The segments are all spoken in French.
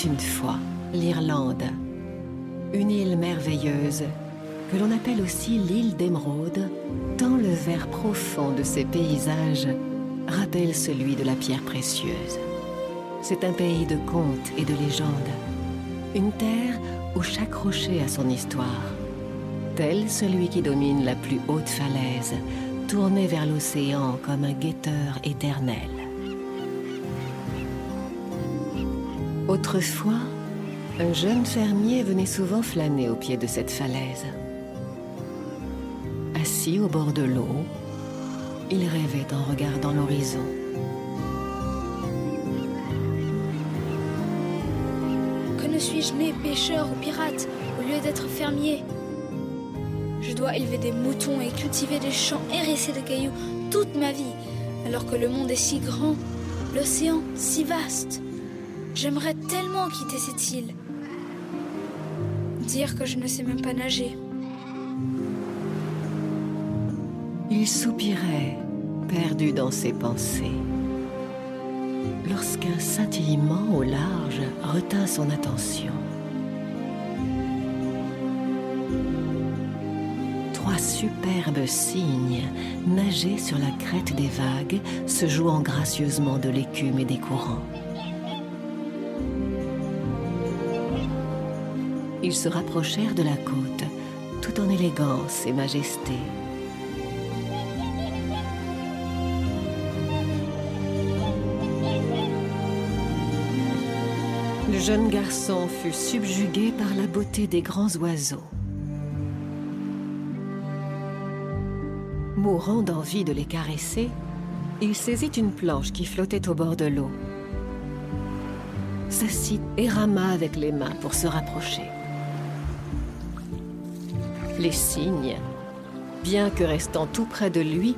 Une fois l'Irlande, une île merveilleuse que l'on appelle aussi l'île d'Émeraude, tant le vert profond de ses paysages rappelle celui de la pierre précieuse. C'est un pays de contes et de légendes, une terre où chaque rocher a son histoire, tel celui qui domine la plus haute falaise, tourné vers l'océan comme un guetteur éternel. Autrefois, un jeune fermier venait souvent flâner au pied de cette falaise. Assis au bord de l'eau, il rêvait en regardant l'horizon. Que ne suis-je né pêcheur ou pirate au lieu d'être fermier? Je dois élever des moutons et cultiver des champs hérissés de cailloux toute ma vie, alors que le monde est si grand, l'océan si vaste. J'aimerais tellement quitter cette île. Dire que je ne sais même pas nager. Il soupirait, perdu dans ses pensées, lorsqu'un scintillement au large retint son attention. Trois superbes cygnes nageaient sur la crête des vagues, se jouant gracieusement de l'écume et des courants. Ils se rapprochèrent de la côte, tout en élégance et majesté. Le jeune garçon fut subjugué par la beauté des grands oiseaux. Mourant d'envie de les caresser, il saisit une planche qui flottait au bord de l'eau, s'assit et rama avec les mains pour se rapprocher. Les cygnes, bien que restant tout près de lui,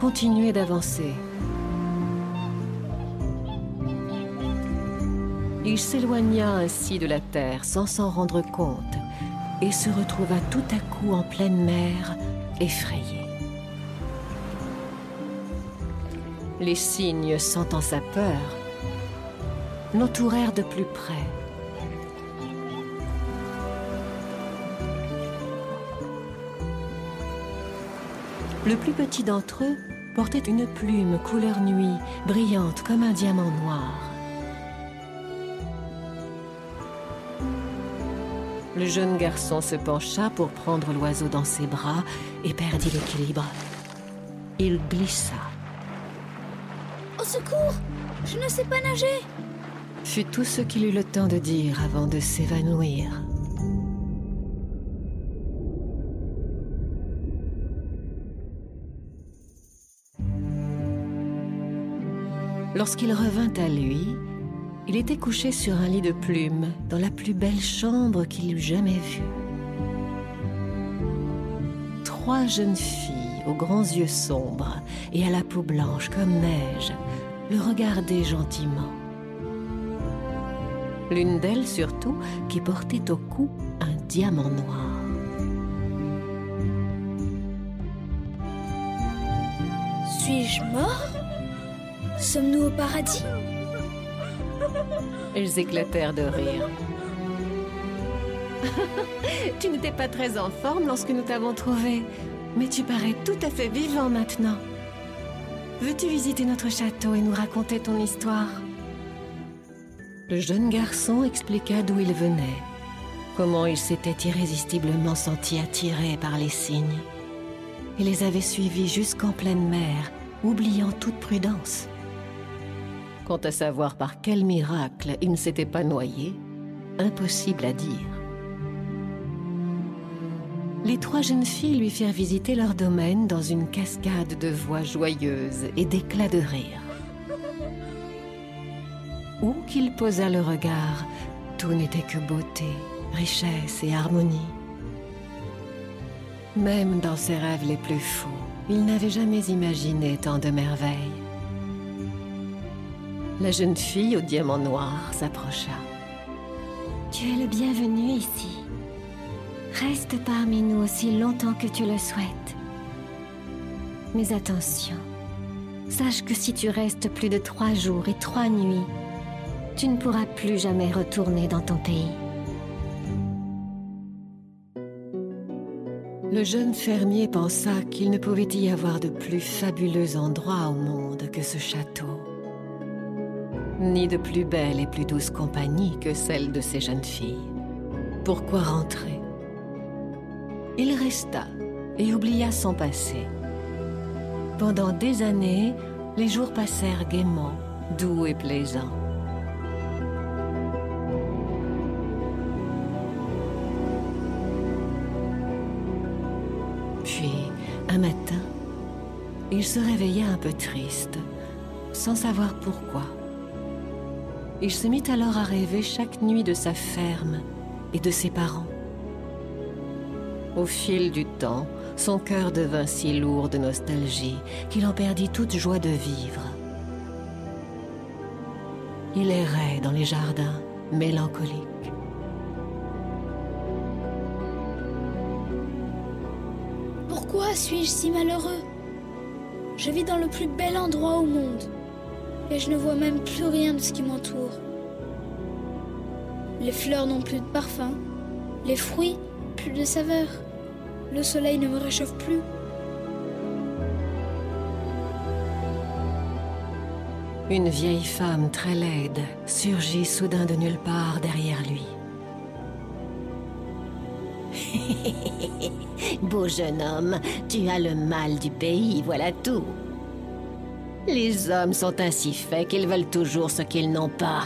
continuaient d'avancer. Il s'éloigna ainsi de la terre sans s'en rendre compte et se retrouva tout à coup en pleine mer, effrayé. Les cygnes, sentant sa peur, l'entourèrent de plus près. Le plus petit d'entre eux portait une plume couleur nuit, brillante comme un diamant noir. Le jeune garçon se pencha pour prendre l'oiseau dans ses bras et perdit l'équilibre. Il glissa. Au secours Je ne sais pas nager fut tout ce qu'il eut le temps de dire avant de s'évanouir. Lorsqu'il revint à lui, il était couché sur un lit de plumes dans la plus belle chambre qu'il eût jamais vue. Trois jeunes filles aux grands yeux sombres et à la peau blanche comme neige le regardaient gentiment. L'une d'elles surtout qui portait au cou un diamant noir. Suis-je mort? Sommes-nous au paradis Elles éclatèrent de rire. tu n'étais pas très en forme lorsque nous t'avons trouvé, mais tu parais tout à fait vivant maintenant. Veux-tu visiter notre château et nous raconter ton histoire? Le jeune garçon expliqua d'où il venait, comment il s'était irrésistiblement senti attiré par les cygnes, et les avait suivis jusqu'en pleine mer, oubliant toute prudence. Quant à savoir par quel miracle il ne s'était pas noyé, impossible à dire. Les trois jeunes filles lui firent visiter leur domaine dans une cascade de voix joyeuses et d'éclats de rire. Où qu'il posa le regard, tout n'était que beauté, richesse et harmonie. Même dans ses rêves les plus fous, il n'avait jamais imaginé tant de merveilles. La jeune fille au diamant noir s'approcha. Tu es le bienvenu ici. Reste parmi nous aussi longtemps que tu le souhaites. Mais attention, sache que si tu restes plus de trois jours et trois nuits, tu ne pourras plus jamais retourner dans ton pays. Le jeune fermier pensa qu'il ne pouvait y avoir de plus fabuleux endroit au monde que ce château. Ni de plus belle et plus douce compagnie que celle de ces jeunes filles. Pourquoi rentrer? Il resta et oublia son passé. Pendant des années, les jours passèrent gaiement, doux et plaisants. Puis, un matin, il se réveilla un peu triste, sans savoir pourquoi. Il se mit alors à rêver chaque nuit de sa ferme et de ses parents. Au fil du temps, son cœur devint si lourd de nostalgie qu'il en perdit toute joie de vivre. Il errait dans les jardins, mélancolique. Pourquoi suis-je si malheureux? Je vis dans le plus bel endroit au monde et je ne vois même plus rien de ce qui m'entoure. Les fleurs n'ont plus de parfum, les fruits plus de saveur, le soleil ne me réchauffe plus. Une vieille femme très laide surgit soudain de nulle part derrière lui. Beau jeune homme, tu as le mal du pays, voilà tout. Les hommes sont ainsi faits qu'ils veulent toujours ce qu'ils n'ont pas.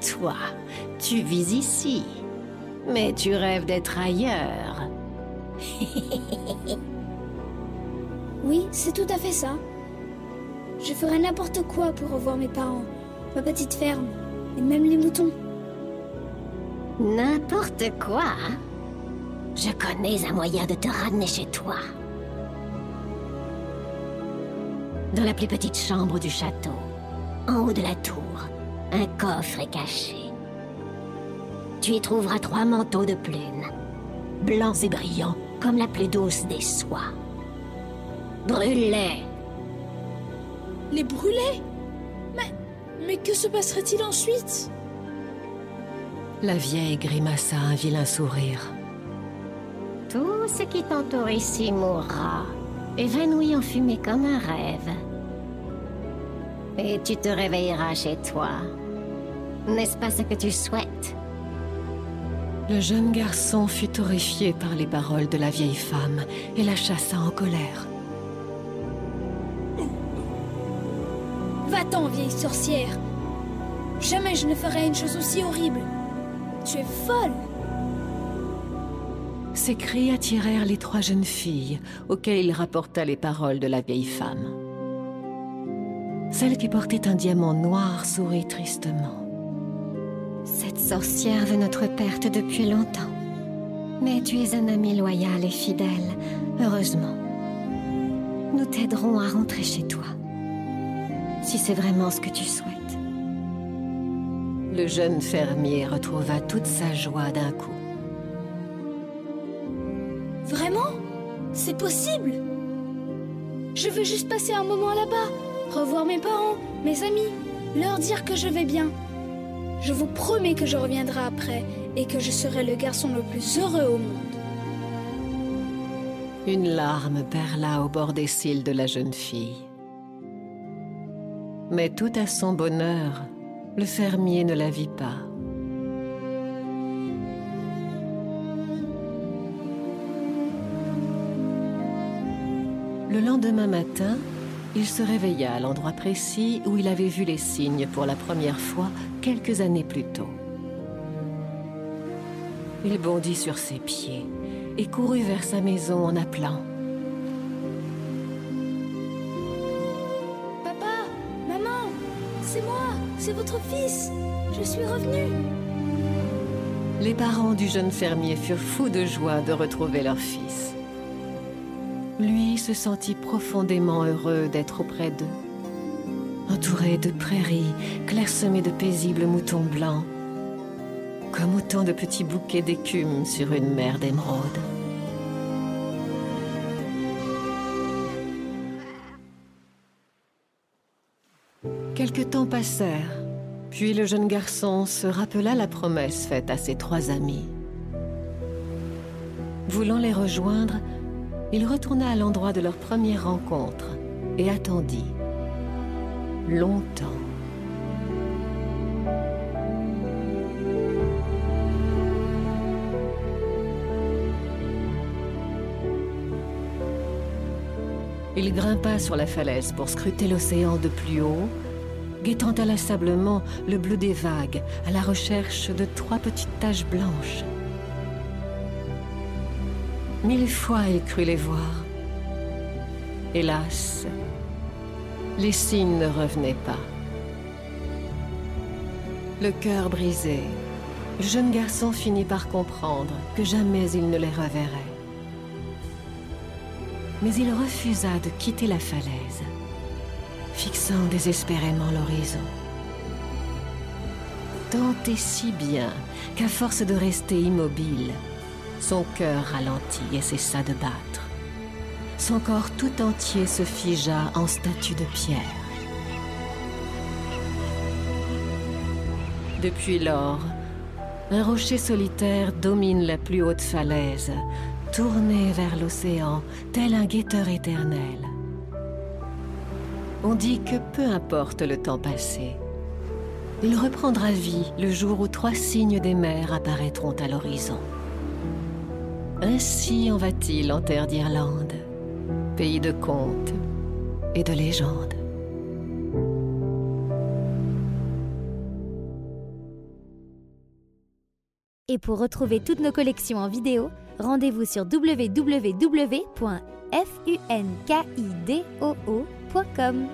Toi, tu vis ici, mais tu rêves d'être ailleurs. oui, c'est tout à fait ça. Je ferais n'importe quoi pour revoir mes parents, ma petite ferme, et même les moutons. N'importe quoi Je connais un moyen de te ramener chez toi. Dans la plus petite chambre du château, en haut de la tour, un coffre est caché. Tu y trouveras trois manteaux de plumes, blancs et brillants comme la plus douce des soies. Brûle-les Les brûler Mais... Mais que se passerait-il ensuite? La vieille grimaça un vilain sourire. Tout ce qui t'entoure ici mourra, évanoui en fumée comme un rêve. Et tu te réveilleras chez toi. N'est-ce pas ce que tu souhaites? Le jeune garçon fut horrifié par les paroles de la vieille femme et la chassa en colère. Va-t'en, vieille sorcière Jamais je ne ferai une chose aussi horrible Tu es folle Ces cris attirèrent les trois jeunes filles, auxquelles il rapporta les paroles de la vieille femme. Celle qui portait un diamant noir sourit tristement. Cette sorcière veut notre perte depuis longtemps. Mais tu es un ami loyal et fidèle, heureusement. Nous t'aiderons à rentrer chez toi. Si c'est vraiment ce que tu souhaites. Le jeune fermier retrouva toute sa joie d'un coup. Vraiment? C'est possible? Je veux juste passer un moment là-bas, revoir mes parents, mes amis, leur dire que je vais bien. Je vous promets que je reviendrai après et que je serai le garçon le plus heureux au monde. Une larme perla au bord des cils de la jeune fille. Mais tout à son bonheur, le fermier ne la vit pas. Le lendemain matin, il se réveilla à l'endroit précis où il avait vu les signes pour la première fois quelques années plus tôt. Il bondit sur ses pieds et courut vers sa maison en appelant. Papa Maman C'est moi c'est votre fils Je suis revenu Les parents du jeune fermier furent fous de joie de retrouver leur fils. Lui se sentit profondément heureux d'être auprès d'eux. Entouré de prairies, clairsemées de paisibles moutons blancs, comme autant de petits bouquets d'écume sur une mer d'émeraude. Quelque temps passèrent, puis le jeune garçon se rappela la promesse faite à ses trois amis. Voulant les rejoindre, il retourna à l'endroit de leur première rencontre et attendit. Longtemps. Il grimpa sur la falaise pour scruter l'océan de plus haut, guettant inlassablement le bleu des vagues à la recherche de trois petites taches blanches. Mille fois il crut les voir. Hélas, les signes ne revenaient pas. Le cœur brisé, le jeune garçon finit par comprendre que jamais il ne les reverrait. Mais il refusa de quitter la falaise, fixant désespérément l'horizon. Tant et si bien qu'à force de rester immobile, son cœur ralentit et cessa de battre. Son corps tout entier se figea en statue de pierre. Depuis lors, un rocher solitaire domine la plus haute falaise, tourné vers l'océan, tel un guetteur éternel. On dit que peu importe le temps passé, il reprendra vie le jour où trois signes des mers apparaîtront à l'horizon. Ainsi en va-t-il en terre d'Irlande, pays de contes et de légendes. Et pour retrouver toutes nos collections en vidéo, rendez-vous sur www.funkidoo.com.